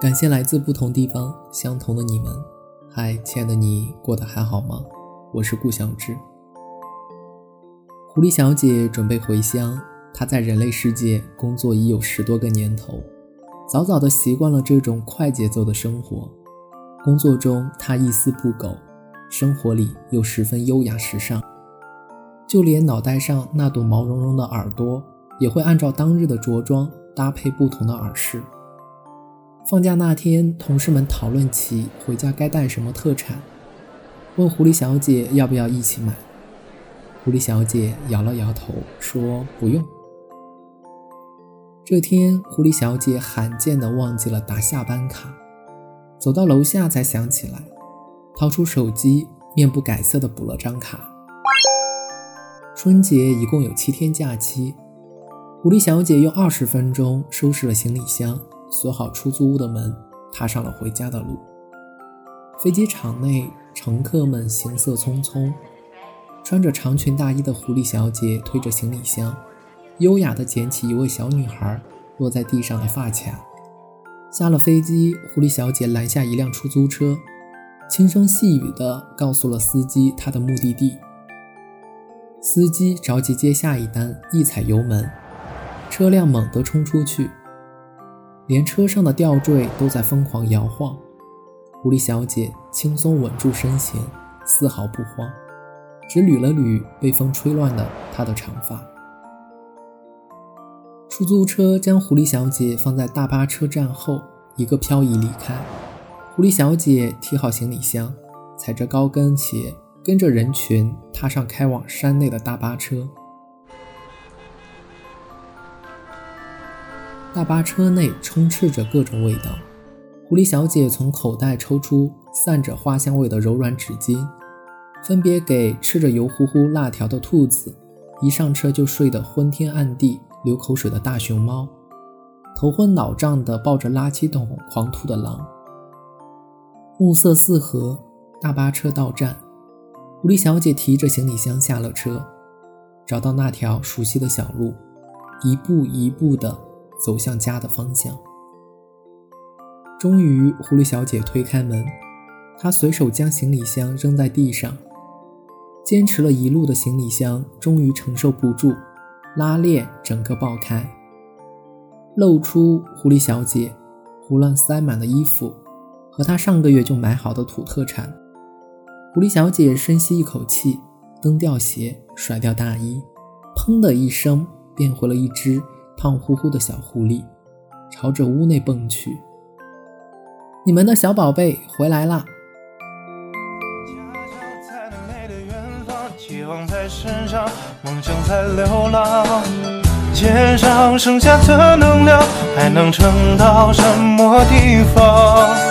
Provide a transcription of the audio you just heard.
感谢来自不同地方相同的你们。嗨，亲爱的你，过得还好吗？我是顾小志。狐狸小姐准备回乡，她在人类世界工作已有十多个年头，早早的习惯了这种快节奏的生活。工作中她一丝不苟，生活里又十分优雅时尚，就连脑袋上那朵毛茸茸的耳朵，也会按照当日的着装搭配不同的耳饰。放假那天，同事们讨论起回家该带什么特产，问狐狸小姐要不要一起买。狐狸小姐摇了摇头，说不用。这天，狐狸小姐罕见地忘记了打下班卡，走到楼下才想起来，掏出手机，面不改色地补了张卡。春节一共有七天假期，狐狸小姐用二十分钟收拾了行李箱。锁好出租屋的门，踏上了回家的路。飞机场内，乘客们行色匆匆。穿着长裙大衣的狐狸小姐推着行李箱，优雅地捡起一位小女孩落在地上的发卡。下了飞机，狐狸小姐拦下一辆出租车，轻声细语地告诉了司机她的目的地。司机着急接下一单，一踩油门，车辆猛地冲出去。连车上的吊坠都在疯狂摇晃，狐狸小姐轻松稳住身形，丝毫不慌，只捋了捋被风吹乱的她的长发。出租车将狐狸小姐放在大巴车站后，一个漂移离开。狐狸小姐提好行李箱，踩着高跟鞋，跟着人群踏上开往山内的大巴车。大巴车内充斥着各种味道。狐狸小姐从口袋抽出散着花香味的柔软纸巾，分别给吃着油乎乎辣条的兔子，一上车就睡得昏天暗地、流口水的大熊猫，头昏脑胀的抱着垃圾桶狂吐的狼。暮色四合，大巴车到站，狐狸小姐提着行李箱下了车，找到那条熟悉的小路，一步一步的。走向家的方向。终于，狐狸小姐推开门，她随手将行李箱扔在地上。坚持了一路的行李箱终于承受不住，拉链整个爆开，露出狐狸小姐胡乱塞满的衣服和她上个月就买好的土特产。狐狸小姐深吸一口气，蹬掉鞋，甩掉大衣，砰的一声，变回了一只。胖乎乎的小狐狸朝着屋内蹦去。你们的小宝贝回来啦！梦想在流浪，肩上剩下的能量，还能撑到什么地方？